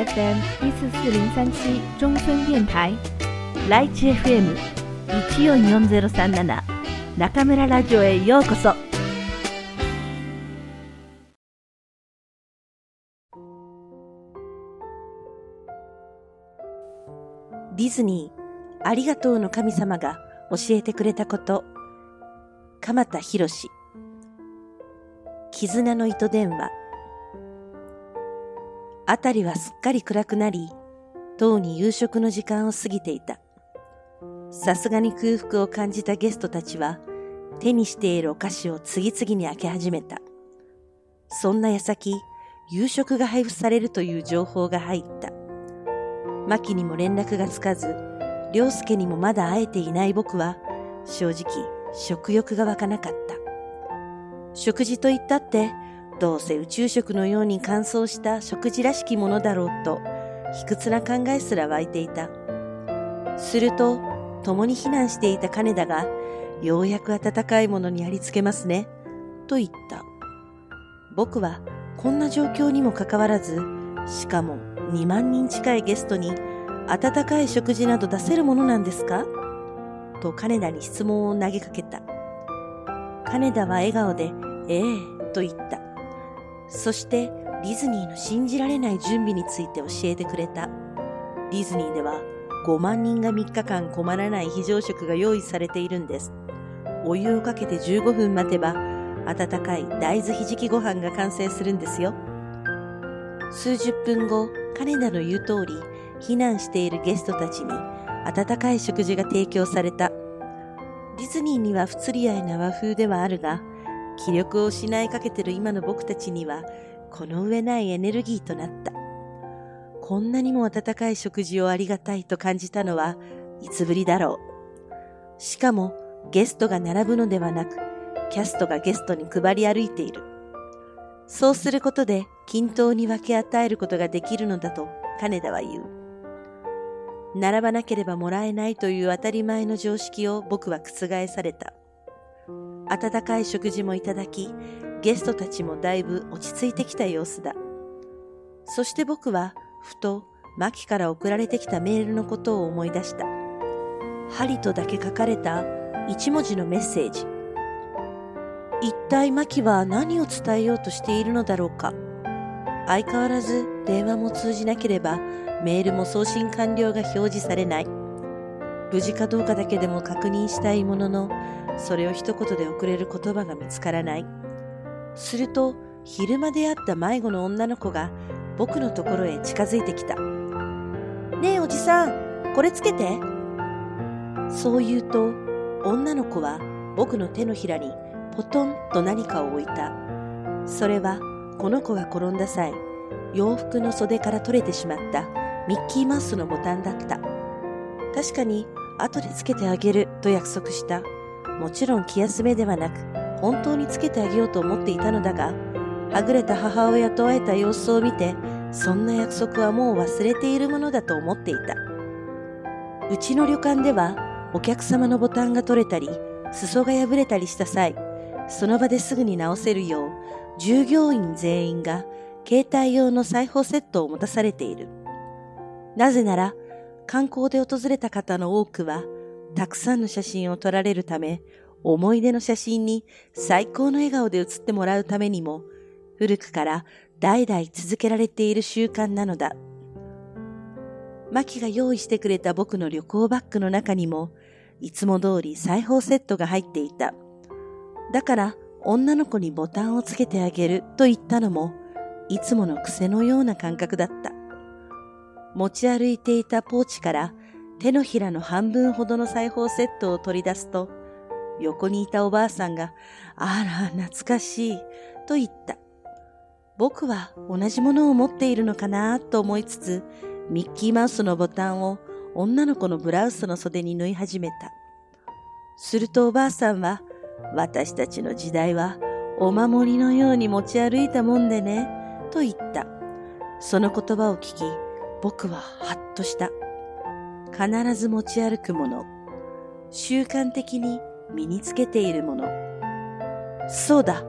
FM 一四四零三七中村電台ライチ FM 一四四ゼロ三七中村ラジオへようこそ。ディズニー、ありがとうの神様が教えてくれたこと。鎌田博絆の糸電話。あたりはすっかり暗くなり、とうに夕食の時間を過ぎていた。さすがに空腹を感じたゲストたちは、手にしているお菓子を次々に開け始めた。そんな矢先、夕食が配布されるという情報が入った。牧にも連絡がつかず、良介にもまだ会えていない僕は、正直食欲が湧かなかった。食事と言ったって、どうせ宇宙食のように乾燥した食事らしきものだろうと、卑屈な考えすら湧いていた。すると、共に避難していた金田が、ようやく温かいものにありつけますね、と言った。僕は、こんな状況にもかかわらず、しかも2万人近いゲストに、温かい食事など出せるものなんですか？と金田に質問を投げかけた。金田は笑顔で、ええと言った。そしてディズニーの信じられない準備について教えてくれた。ディズニーでは5万人が3日間困らない非常食が用意されているんです。お湯をかけて15分待てば、温かい大豆ひじきご飯が完成するんですよ。数十分後、金田の言う通り、避難しているゲストたちに温かい食事が提供された。ディズニーには不釣り合いな和風ではあるが、気力を失いかけてる今の僕たちには、この上ないエネルギーとなった。こんなにも温かい食事をありがたいと感じたのは、いつぶりだろう。しかも、ゲストが並ぶのではなく、キャストがゲストに配り歩いている。そうすることで均等に分け与えることができるのだと金田は言う。並ばなければもらえないという当たり前の常識を僕は覆された。温かい食事もいただき、ゲストたちもだいぶ落ち着いてきた様子だ。そして僕は、ふと、マキから送られてきたメールのことを思い出した。針とだけ書かれた一文字のメッセージ。一体マキは何を伝えようとしているのだろうか。相変わらず電話も通じなければメールも送信完了が表示されない。無事かどうかだけでも確認したいものの、それを一言で送れる言葉が見つからない。すると、昼間で会った迷子の女の子が僕のところへ近づいてきた。ねえおじさん、これつけて。そう言うと、女の子は僕の手のひらにポトンと何かを置いた。それは、この子が転んだ際、洋服の袖から取れてしまったミッキーマウスのボタンだった。確かに後でつけてあげると約束した。もちろん気休めではなく、本当につけてあげようと思っていたのだが、はぐれた母親と会えた様子を見て、そんな約束はもう忘れているものだと思っていた。うちの旅館では、お客様のボタンが取れたり、裾が破れたりした際、その場ですぐに直せるよう、従業員全員が携帯用の裁縫セットを持たされている。なぜなら、観光で訪れた方の多くは、たくさんの写真を撮られるため、思い出の写真に最高の笑顔で写ってもらうためにも、古くから代々続けられている習慣なのだ。マキが用意してくれた僕の旅行バッグの中にも、いつも通り裁縫セットが入っていた。だから、女の子にボタンをつけてあげると言ったのも、いつもの癖のような感覚だった。持ち歩いていたポーチから手のひらの半分ほどの裁縫セットを取り出すと、横にいたおばあさんが、あら、懐かしい、と言った。僕は同じものを持っているのかなと思いつつ、ミッキーマウスのボタンを女の子のブラウスの袖に縫い始めた。するとおばあさんは、私たちの時代はお守りのように持ち歩いたもんでね、と言った。その言葉を聞き、僕はハッとした。必ず持ち歩くもの。習慣的に身につけているもの。そうだ。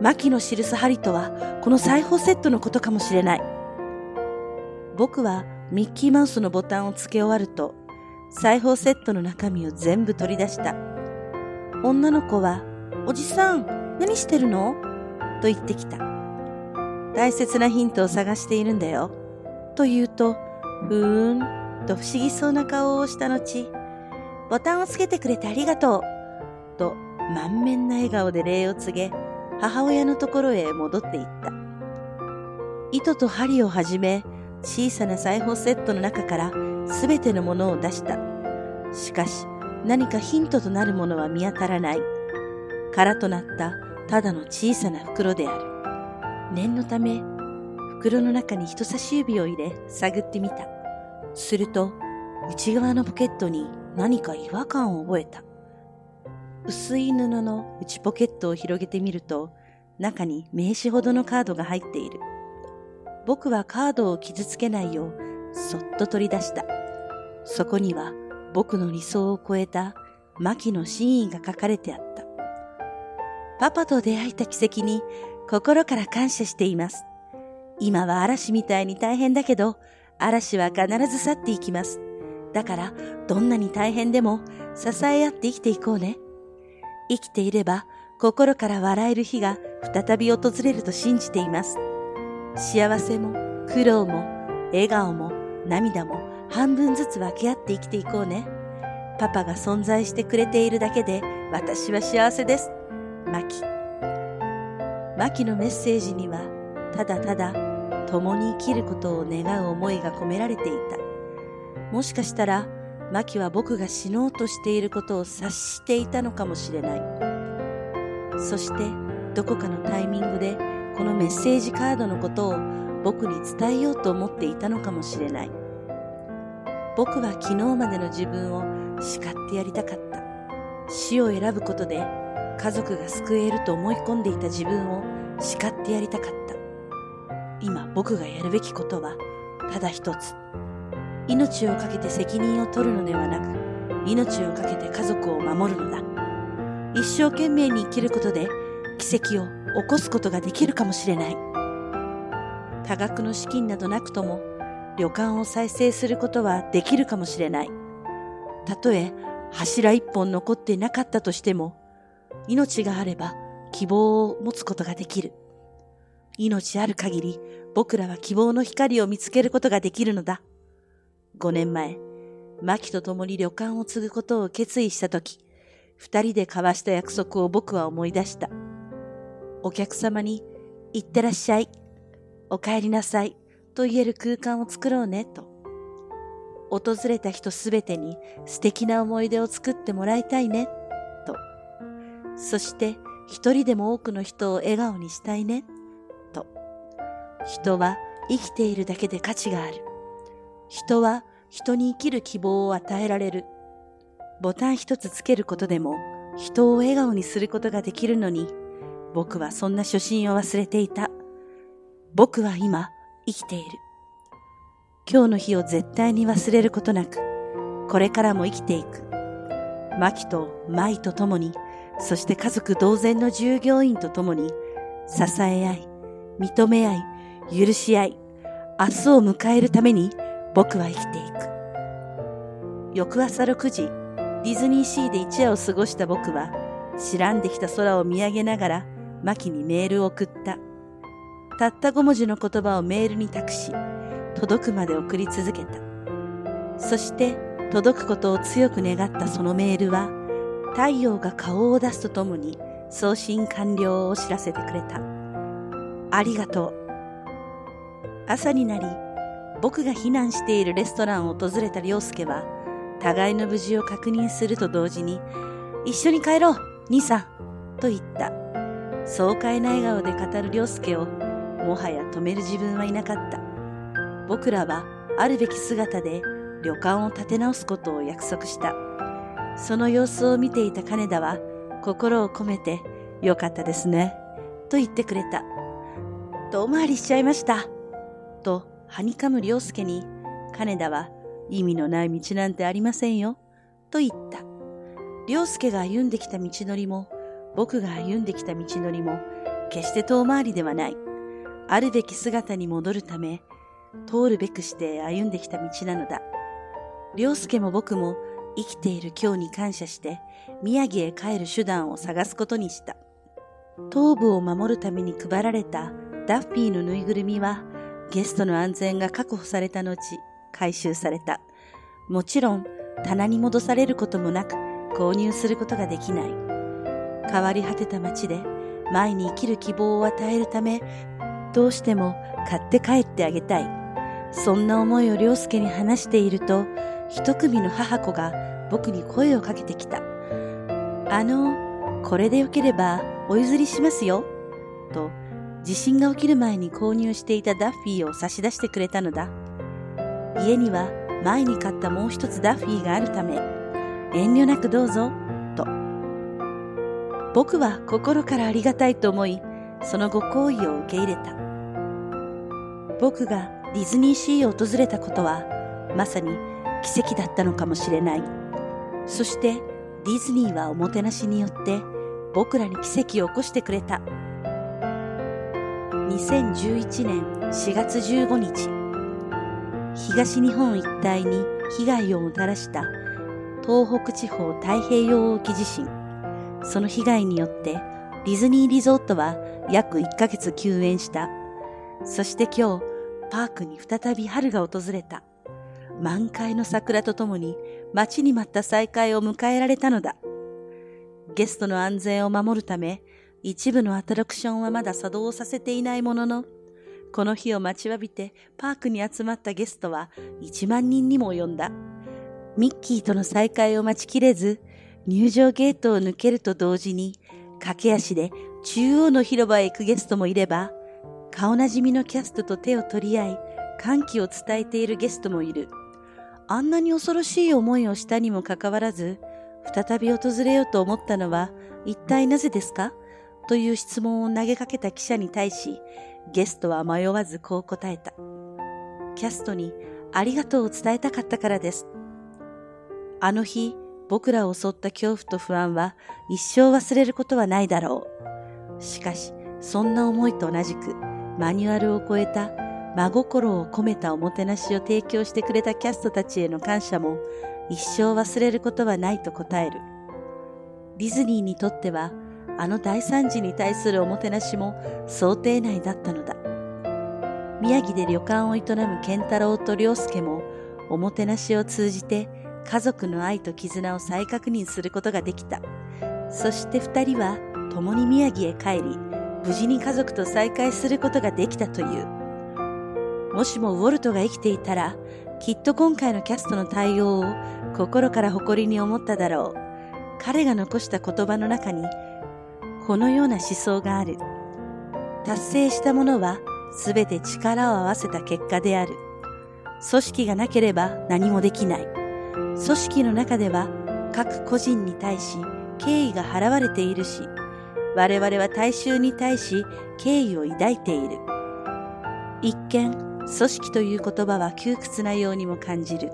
牧の印針とは、この裁縫セットのことかもしれない。僕はミッキーマウスのボタンを付け終わると、裁縫セットの中身を全部取り出した。女の子は、おじさん、何してるの？と言ってきた。大切なヒントを探しているんだよ。と言うと、ふーん、と不思議そうな顔をした後、ボタンをつけてくれてありがとう。と満面な笑顔で礼を告げ、母親のところへ戻っていった。糸と針をはじめ、小さな裁縫セットの中からすべてのものを出した。しかし、何かヒントとなるものは見当たらない。空となったただの小さな袋である。念のため、袋の中に人差し指を入れ探ってみた。すると、内側のポケットに何か違和感を覚えた。薄い布の内ポケットを広げてみると、中に名刺ほどのカードが入っている。僕はカードを傷つけないよう、そっと取り出した。そこには僕の理想を超えた牧の真意が書かれてあった。パパと出会えた奇跡に心から感謝しています。今は嵐みたいに大変だけど、嵐は必ず去っていきます。だから、どんなに大変でも支え合って生きていこうね。生きていれば、心から笑える日が再び訪れると信じています。幸せも苦労も笑顔も涙も半分ずつ分け合って生きていこうね。パパが存在してくれているだけで私は幸せです。マキ。マキのメッセージにはただただ共に生きることを願う思いが込められていた。もしかしたらマキは僕が死のうとしていることを察していたのかもしれない。そしてどこかのタイミングでこのメッセージカードのことを僕に伝えようと思っていたのかもしれない。僕は昨日までの自分を叱ってやりたかった。死を選ぶことで家族が救えると思い込んでいた自分を叱ってやりたかった。今僕がやるべきことはただ一つ。命を懸けて責任を取るのではなく、命を懸けて家族を守るのだ。一生懸命に生きることで奇跡を起こすことができるかもしれない。多額の資金などなくとも旅館を再生することはできるかもしれない。たとえ柱一本残ってなかったとしても、命があれば希望を持つことができる。命ある限り僕らは希望の光を見つけることができるのだ。5年前、牧と共に旅館を継ぐことを決意したとき、二人で交わした約束を僕は思い出した。お客様に、行ってらっしゃい、お帰りなさい、と言える空間を作ろうね、と。訪れた人すべてに素敵な思い出を作ってもらいたいね、と。そして一人でも多くの人を笑顔にしたいね、人は生きているだけで価値がある。人は人に生きる希望を与えられる。ボタン一つつけることでも人を笑顔にすることができるのに、僕はそんな初心を忘れていた。僕は今生きている。今日の日を絶対に忘れることなく、これからも生きていく。マキとマイと共に、そして家族同然の従業員と共に、支え合い、認め合い、許し合い、明日を迎えるために僕は生きていく。翌朝6時、ディズニーシーで一夜を過ごした僕は、白んできた空を見上げながら、マキにメールを送った。たった5文字の言葉をメールに託し、届くまで送り続けた。そして、届くことを強く願ったそのメールは、太陽が顔を出すとともに送信完了を知らせてくれた。ありがとう。朝になり、僕が避難しているレストランを訪れた良介は、互いの無事を確認すると同時に、一緒に帰ろう、兄さん、と言った。爽快な笑顔で語る良介をもはや止める自分はいなかった。僕らはあるべき姿で旅館を建て直すことを約束した。その様子を見ていた金田は心を込めてよかったですね、と言ってくれた。遠回りしちゃいました。と、はにかむ良介に、金田は意味のない道なんてありませんよ、と言った。良介が歩んできた道のりも、僕が歩んできた道のりも、決して遠回りではない。あるべき姿に戻るため、通るべくして歩んできた道なのだ。良介も僕も生きている今日に感謝して宮城へ帰る手段を探すことにした。頭部を守るために配られたダッフィーのぬいぐるみはゲストの安全が確保された後回収された。もちろん棚に戻されることもなく購入することができない。変わり果てた街で前に生きる希望を与えるためどうしても買って帰ってあげたい。そんな思いを良介に話していると一組の母子が僕に声をかけてきた。あの、これでよければお譲りしますよ。と、地震が起きる前に購入していたダッフィーを差し出してくれたのだ。家には前に買ったもう一つダッフィーがあるため、遠慮なくどうぞ、と。僕は心からありがたいと思い、そのご好意を受け入れた。僕がディズニーシーを訪れたことは、まさに奇跡だったのかもしれない。そしてディズニーはおもてなしによって僕らに奇跡を起こしてくれた。2011年4月15日、東日本一帯に被害をもたらした東北地方太平洋沖地震。その被害によってディズニーリゾートは約1ヶ月休園した。そして今日、パークに再び春が訪れた。満開の桜とともに待ちに待った再会を迎えられたのだ。ゲストの安全を守るため、一部のアトラクションはまだ作動させていないものの、この日を待ちわびてパークに集まったゲストは1万人にも及んだ。ミッキーとの再会を待ちきれず、入場ゲートを抜けると同時に、駆け足で中央の広場へ行くゲストもいれば、顔なじみのキャストと手を取り合い、歓喜を伝えているゲストもいる。あんなに恐ろしい思いをしたにもかかわらず、再び訪れようと思ったのは一体なぜですか？という質問を投げかけた記者に対し、ゲストは迷わずこう答えた。キャストにありがとうを伝えたかったからです。あの日、僕らを襲った恐怖と不安は一生忘れることはないだろう。しかし、そんな思いと同じく、マニュアルを超えた真心を込めたおもてなしを提供してくれたキャストたちへの感謝も一生忘れることはないと答える。ディズニーにとってはあの大惨事に対するおもてなしも想定内だったのだ。宮城で旅館を営む健太郎と良介もおもてなしを通じて家族の愛と絆を再確認することができた。そして二人は共に宮城へ帰り、無事に家族と再会することができたという。もしもウォルトが生きていたら、きっと今回のキャストの対応を心から誇りに思っただろう。彼が残した言葉の中に、このような思想がある。達成したものはすべて力を合わせた結果である。組織がなければ何もできない。組織の中では各個人に対し敬意が払われているし、我々は大衆に対し敬意を抱いている。一見組織という言葉は窮屈なようにも感じる。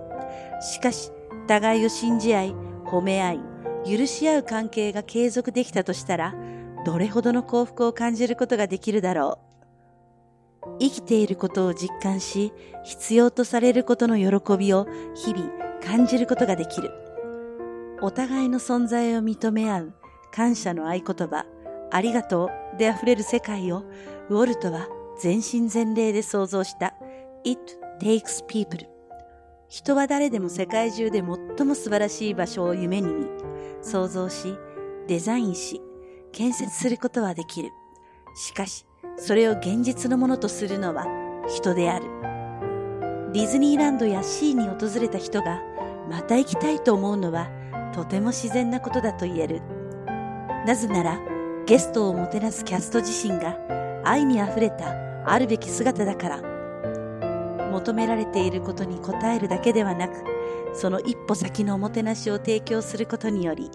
しかし、互いを信じ合い、褒め合い、許し合う関係が継続できたとしたら、どれほどの幸福を感じることができるだろう。生きていることを実感し、必要とされることの喜びを日々感じることができる。お互いの存在を認め合う感謝の合言葉、ありがとうで溢れる世界をウォルトは全身全霊で想像した It takes people 人は誰でも世界中で最も素晴らしい場所を夢に見、想像し、デザインし、建設することはできる。しかし、それを現実のものとするのは人である。ディズニーランドやシーに訪れた人がまた行きたいと思うのはとても自然なことだと言える。なぜなら、ゲストをもてなすキャスト自身が愛に溢れたあるべき姿だから。求められていることに応えるだけではなく、その一歩先のおもてなしを提供することにより、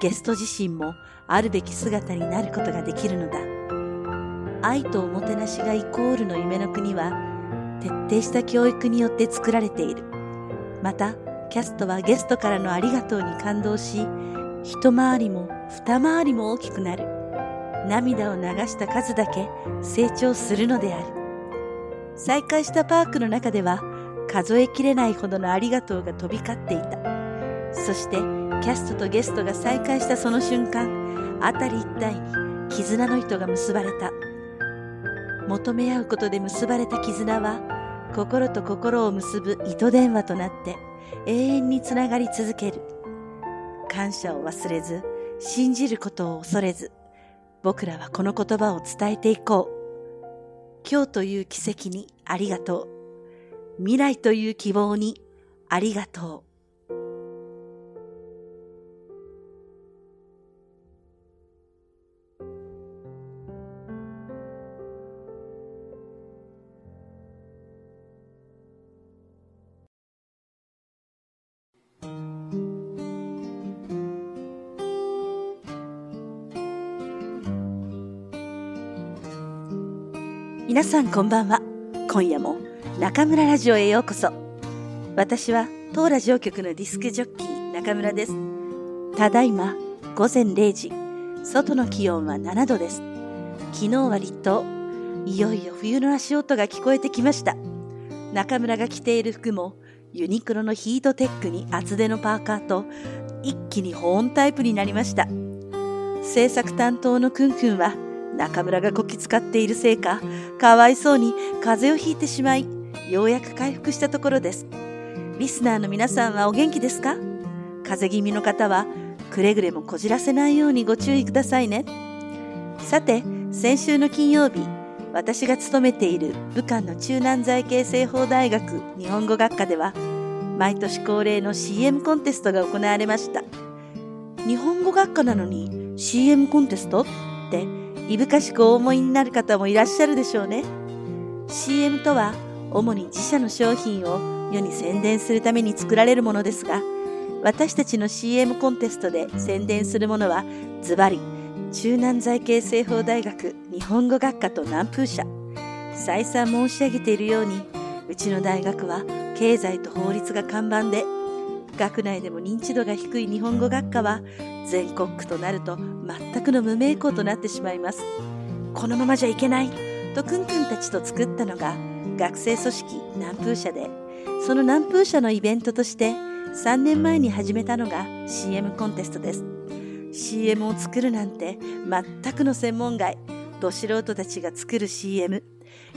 ゲスト自身もあるべき姿になることができるのだ。愛とおもてなしがイコールの夢の国は、徹底した教育によって作られている。また、キャストはゲストからのありがとうに感動し、一回りも二回りも大きくなる。涙を流した数だけ成長するのである。再開したパークの中では数えきれないほどのありがとうが飛び交っていた。そしてキャストとゲストが再会したその瞬間、辺り一帯に絆の糸が結ばれた。求め合うことで結ばれた絆は心と心を結ぶ糸電話となって永遠につながり続ける。感謝を忘れず、信じることを恐れず、僕らはこの言葉を伝えていこう。今日という奇跡にありがとう。未来という希望にありがとう。皆さんこんばんは。今夜も中村ラジオへようこそ。私は当ラジオ局のディスクジョッキー中村です。ただいま午前0時、外の気温は7度です。昨日は立冬、いよいよ冬の足音が聞こえてきました。中村が着ている服もユニクロのヒートテックに厚手のパーカーと一気に保温タイプになりました。制作担当のくんくんは中村がこき使っているせいか、かわいそうに風邪をひいてしまい、ようやく回復したところです。リスナーの皆さんはお元気ですか？風邪気味の方は、くれぐれもこじらせないようにご注意くださいね。さて、先週の金曜日、私が勤めている武漢の中南財系西方大学日本語学科では、毎年恒例の CM コンテストが行われました。日本語学科なのに CM コンテスト？っていぶかしくお思いになる方もいらっしゃるでしょうね。CM とは主に自社の商品を世に宣伝するために作られるものですが、私たちの CM コンテストで宣伝するものはズバリ中南財系西方大学日本語学科と南風社。再三申し上げているように、うちの大学は経済と法律が看板で、学内でも認知度が低い日本語学科は全国区となると全くの無名校となってしまいます。このままじゃいけないとくんくんたちと作ったのが学生組織南風社で、その南風社のイベントとして3年前に始めたのが CM コンテストです。CM を作るなんて全くの専門外、ど素人たちが作る CM。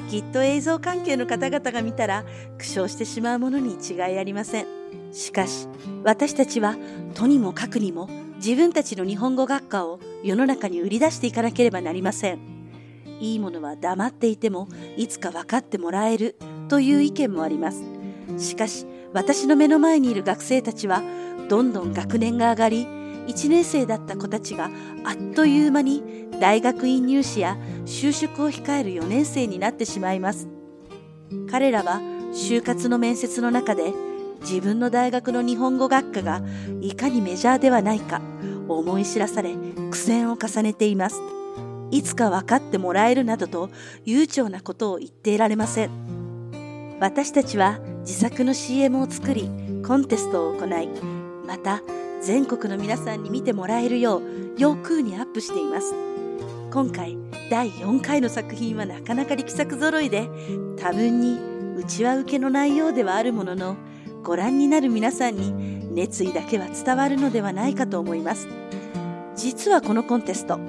きっと映像関係の方々が見たら苦笑してしまうものに違いありません。しかし、私たちはとにもかくにも自分たちの日本語学科を世の中に売り出していかなければなりません。いいものは黙っていてもいつか分かってもらえるという意見もあります。しかし私の目の前にいる学生たちはどんどん学年が上がり1年生だった子たちがあっという間に大学院入試や就職を控える4年生になってしまいます。彼らは就活の面接の中で自分の大学の日本語学科がいかにメジャーではないか思い知らされ苦戦を重ねています。いつか分かってもらえるなどと悠長なことを言っていられません。私たちは自作の CM を作りコンテストを行い、また全国の皆さんに見てもらえるよう要空にアップしています。今回第4回の作品はなかなか力作揃いで多分に内輪受けの内容ではあるもののご覧になる皆さんに熱意だけは伝わるのではないかと思います。実はこのコンテスト、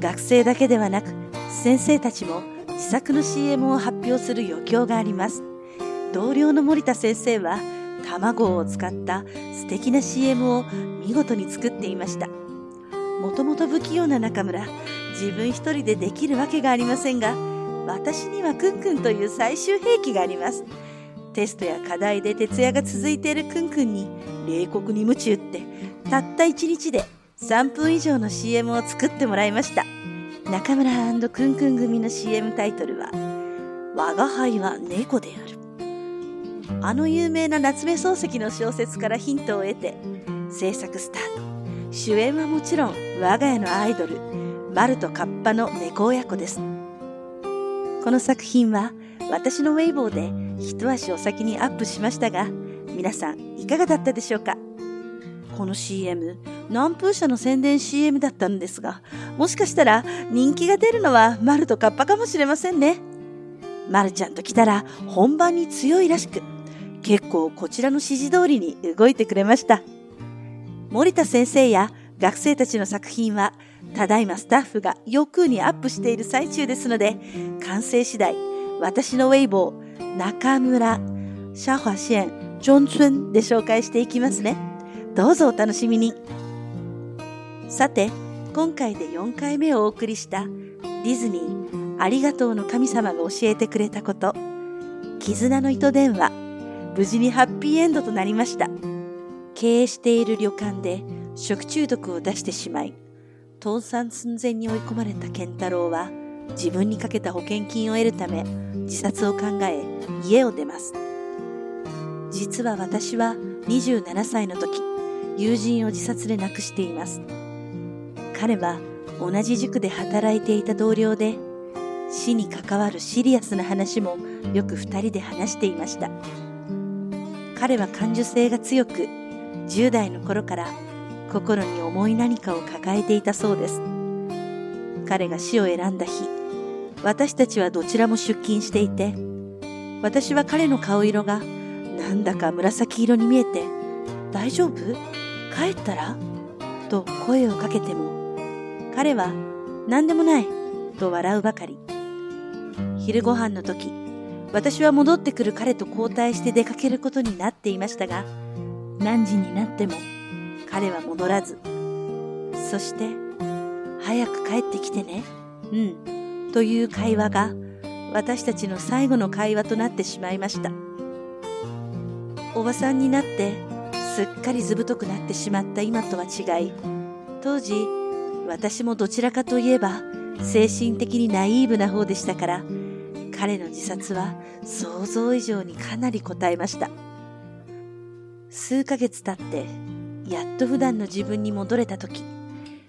学生だけではなく先生たちも自作の CM を発表する余興があります。同僚の森田先生は卵を使った素敵な CM を見事に作っていました。もともと不器用な中村、自分一人でできるわけがありませんが、私にはくんくんという最終兵器があります。テストや課題で徹夜が続いているくんくんに冷酷に夢中ってたった1日で3分以上の CM を作ってもらいました。中村くんくん組の CM タイトルは「我が輩は猫である」あの有名な夏目漱石の小説からヒントを得て制作スタート。主演はもちろん我が家のアイドルマルとカッパの猫親子です。この作品は私のウェイボーで一足お先にアップしましたが、皆さんいかがだったでしょうか？この CM、南風社の宣伝 CM だったんですが、もしかしたら人気が出るのはマルとカッパかもしれませんね。まるちゃんと来たら本番に強いらしく、結構こちらの指示通りに動いてくれました。森田先生や学生たちの作品は、ただいまスタッフが欲にアップしている最中ですので、完成次第、私のウェイボー、中村、シャファシェン、ジョンツンで紹介していきますね。どうぞお楽しみに。さて、今回で4回目をお送りしたディズニーありがとうの神様が教えてくれたこと、絆の糸電話、無事にハッピーエンドとなりました。経営している旅館で食中毒を出してしまい、倒産寸前に追い込まれた健太郎は、自分にかけた保険金を得るため、自殺を考え、家を出ます。実は私は27歳の時、友人を自殺で亡くしています。彼は同じ塾で働いていた同僚で、死に関わるシリアスな話もよく二人で話していました。彼は感受性が強く、10代の頃から心に重い何かを抱えていたそうです。彼が死を選んだ日、私たちはどちらも出勤していて、私は彼の顔色がなんだか紫色に見えて、大丈夫？帰ったら？と声をかけても、彼は何でもないと笑うばかり。昼ご飯の時、私は戻ってくる彼と交代して出かけることになっていましたが、何時になっても彼は戻らず、そして、早く帰ってきてね、うん、という会話が私たちの最後の会話となってしまいました。おばさんになってすっかりずぶとくなってしまった今とは違い、当時私もどちらかといえば精神的にナイーブな方でしたから彼の自殺は想像以上にかなり応えました数ヶ月経ってやっと普段の自分に戻れた時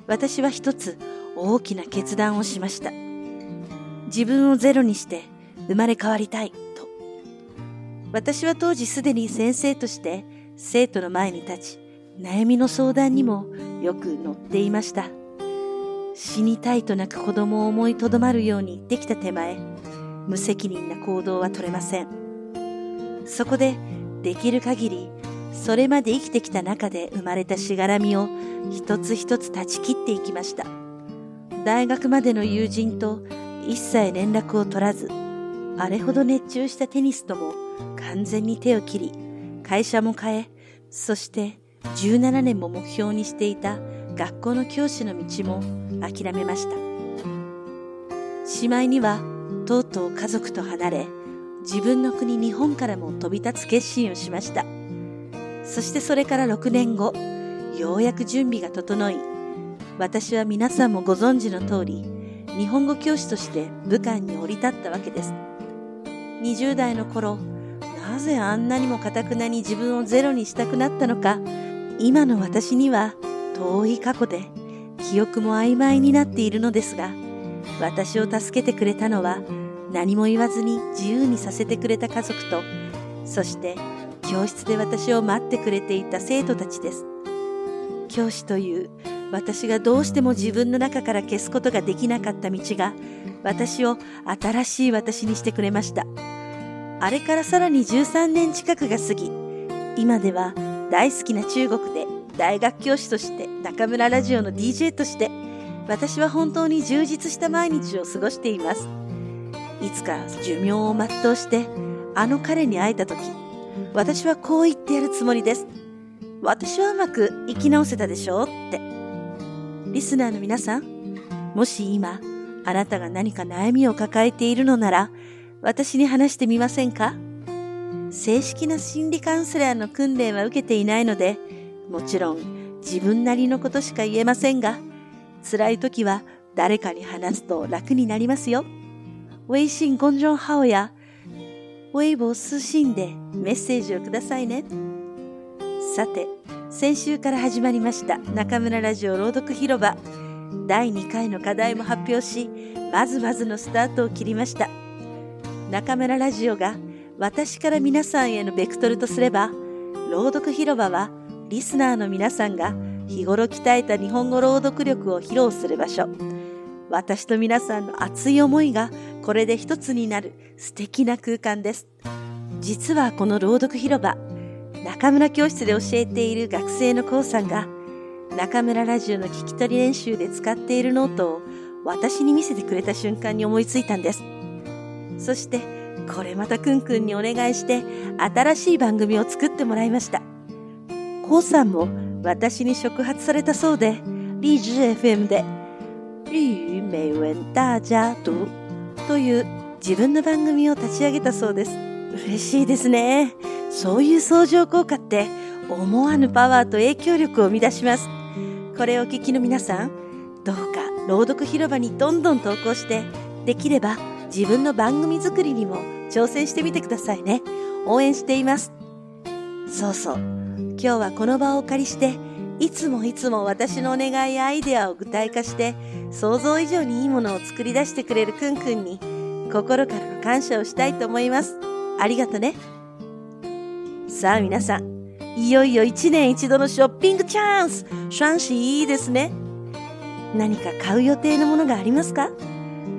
私は一つ大きな決断をしました自分をゼロにして生まれ変わりたいと私は当時すでに先生として生徒の前に立ち悩みの相談にもよく乗っていました死にたいと泣く子供を思いとどまるように言ってきた手前、無責任な行動は取れません。そこで、できる限り、それまで生きてきた中で生まれたしがらみを一つ一つ断ち切っていきました。大学までの友人と一切連絡を取らず、あれほど熱中したテニスとも完全に手を切り、会社も変え、そして17年も目標にしていた学校の教師の道も諦めました。しまいには、とうとう家族と離れ、自分の国日本からも飛び立つ決心をしました。そしてそれから6年後、ようやく準備が整い、私は皆さんもご存知の通り、日本語教師として武漢に降り立ったわけです。20代の頃、なぜあんなにもかたくなに自分をゼロにしたくなったのか、今の私には遠い過去で記憶も曖昧になっているのですが、私を助けてくれたのは何も言わずに自由にさせてくれた家族と、そして教室で私を待ってくれていた生徒たちです。教師という私がどうしても自分の中から消すことができなかった道が私を新しい私にしてくれました。あれからさらに13年近くが過ぎ、今では大好きな中国で大学教師として中村ラジオの DJ として私は本当に充実した毎日を過ごしています。いつか寿命を全うしてあの彼に会えた時私はこう言ってやるつもりです。私はうまく生き直せたでしょうって。リスナーの皆さんもし今あなたが何か悩みを抱えているのなら私に話してみませんか？正式な心理カウンセラーの訓練は受けていないのでもちろん自分なりのことしか言えませんが、辛い時は誰かに話すと楽になりますよ。微信公众号や微博通信でメッセージをくださいね。さて、先週から始まりました中村ラジオ朗読広場。第2回の課題も発表し、まずまずのスタートを切りました。中村ラジオが私から皆さんへのベクトルとすれば、朗読広場はリスナーの皆さんが日頃鍛えた日本語朗読力を披露する場所。私と皆さんの熱い思いがこれで一つになる素敵な空間です。実はこの朗読広場、中村教室で教えている学生のコウさんが、中村ラジオの聞き取り練習で使っているノートを私に見せてくれた瞬間に思いついたんです。そして、これまたくんくんにお願いして新しい番組を作ってもらいました。コウさんも私に触発されたそうで、リージュ FM で、日语美文大家读という自分の番組を立ち上げたそうです。嬉しいですね。そういう相乗効果って思わぬパワーと影響力を生み出します。これをお聞きの皆さん、どうか朗読広場にどんどん投稿して、できれば自分の番組作りにも挑戦してみてくださいね。応援しています。そうそう。今日はこの場をお借りして、いつもいつも私のお願いやアイデアを具体化して、想像以上にいいものを作り出してくれるくんくんに、心からの感謝をしたいと思います。ありがとね。さあ皆さん、いよいよ一年一度のショッピングチャンス双子いいですね。何か買う予定のものがありますか？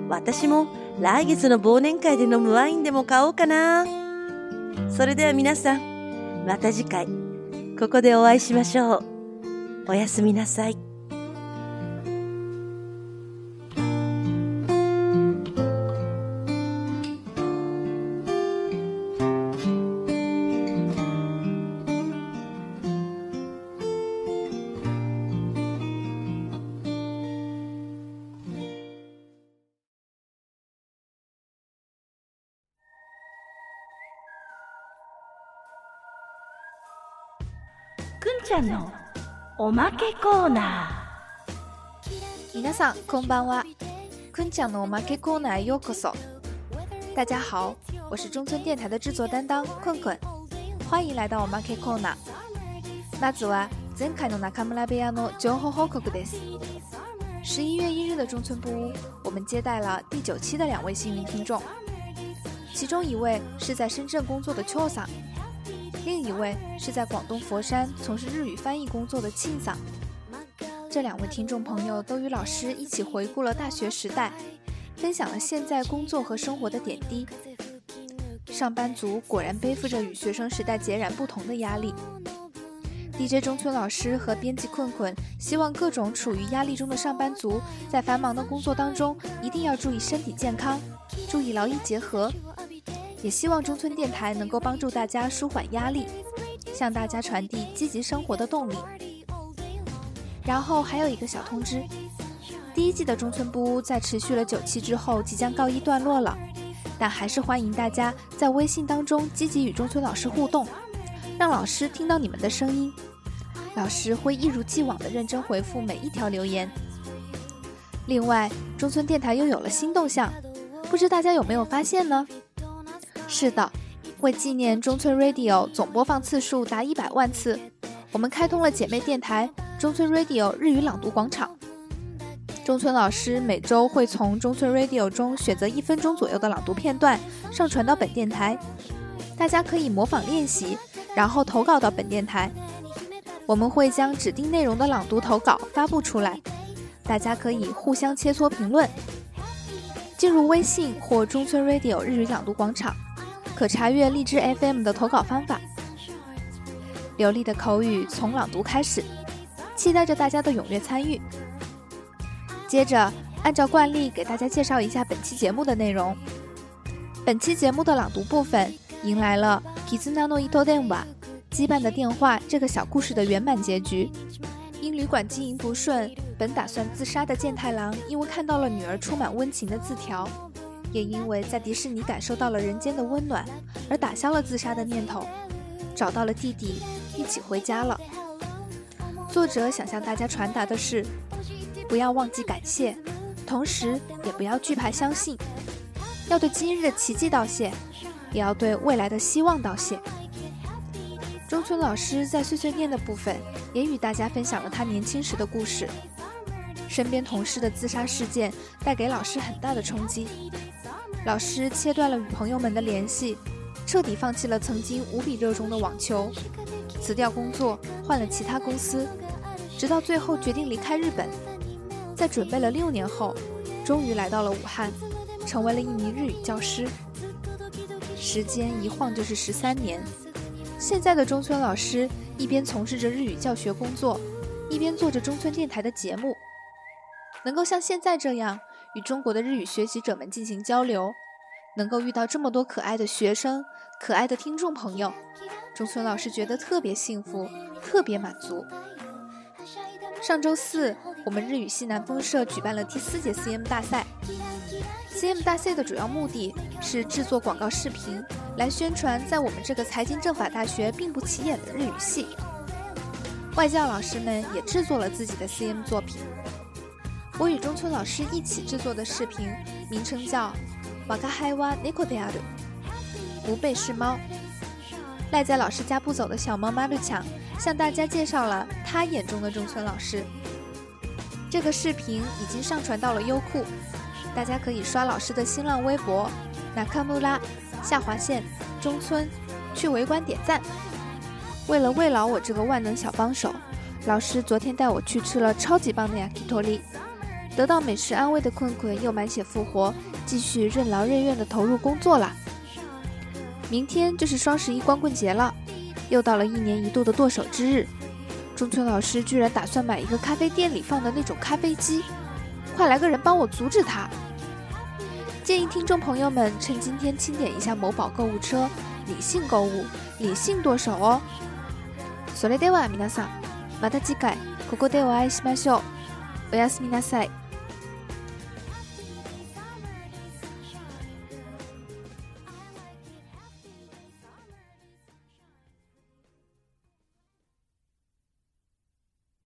私も来月の忘年会で飲むワインでも買おうかな。それでは皆さん、また次回、ここでお会いしましょう。おやすみなさい。おまけコーナー皆さんこんばんはくんちゃんのおまけコーナーへようこそ大家好我是中村电台的制作担当困困欢迎来到おまけコーナーまずは前回の中村部屋の情報報告です十一月一日的中村部屋我们接待了第九期的两位幸运听众其中一位是在深圳工作的秋桑 另一位是在广东佛山从事日语翻译工作的庆嫂。这两位听众朋友都与老师一起回顾了大学时代，分享了现在工作和生活的点滴。上班族果然背负着与学生时代截然不同的压力。DJ 中村老师和编辑困困希望各种处于压力中的上班族在繁忙的工作当中一定要注意身体健康，注意劳逸结合。也希望中村电台能够帮助大家舒缓压力，向大家传递积极生活的动力。然后还有一个小通知：第一季的中村布屋在持续了九期之后即将告一段落了，但还是欢迎大家在微信当中积极与中村老师互动，让老师听到你们的声音。老师会一如既往的认真回复每一条留言。另外，中村电台又有了新动向，不知大家有没有发现呢？是的，为纪念中村 Radio 总播放次数达一百万次，我们开通了姐妹电台中村 Radio 日语朗读广场。中村老师每周会从中村 Radio 中选择一分钟左右的朗读片段上传到本电台，大家可以模仿练习，然后投稿到本电台。我们会将指定内容的朗读投稿发布出来，大家可以互相切磋评论。进入微信或中村 Radio 日语朗读广场。可查阅荔枝 FM 的投稿方法。流利的口语从朗读开始，期待着大家的踊跃参与。接着，按照惯例给大家介绍一下本期节目的内容。本期节目的朗读部分迎来了《Kizunano Ito Denwa》羁绊的电话这个小故事的圆满结局。因旅馆经营不顺，本打算自杀的健太郎，因为看到了女儿充满温情的字条。也因为在迪士尼感受到了人间的温暖，而打消了自杀的念头，找到了弟弟，一起回家了。作者想向大家传达的是：不要忘记感谢，同时也不要惧怕相信，要对今日的奇迹道谢，也要对未来的希望道谢。中村老师在碎碎念的部分也与大家分享了他年轻时的故事，身边同事的自杀事件带给老师很大的冲击。老师切断了与朋友们的联系，彻底放弃了曾经无比热衷的网球，辞掉工作，换了其他公司，直到最后决定离开日本。在准备了六年后，终于来到了武汉，成为了一名日语教师。时间一晃就是十三年，现在的中村老师一边从事着日语教学工作，一边做着中村电台的节目。能够像现在这样与中国的日语学习者们进行交流，能够遇到这么多可爱的学生、可爱的听众朋友，中村老师觉得特别幸福，特别满足。上周四，我们日语系南风社举办了第四届 CM 大赛。CM 大赛的主要目的是制作广告视频，来宣传在我们这个财经政法大学并不起眼的日语系。外教老师们也制作了自己的 CM 作品。我与中村老师一起制作的视频，名称叫《瓦卡海哇尼科德亚鲁》，不背是猫。赖在老师家不走的小猫马鲁强向大家介绍了他眼中的中村老师。这个视频已经上传到了优酷，大家可以刷老师的新浪微博“纳卡穆拉下划线中村”去围观点赞。为了慰劳我这个万能小帮手，老师昨天带我去吃了超级棒的雅基托利。得到美食安慰的困困又满血复活，继续任劳任怨地投入工作了。明天就是双十一光棍节了，又到了一年一度的剁手之日。中村老师居然打算买一个咖啡店里放的那种咖啡机，快来个人帮我阻止他！建议听众朋友们趁今天清点一下某宝购物车，理性购物，理性剁手哦。それでは皆さん、また次回ここでお会いしましょう。おやすみなさい。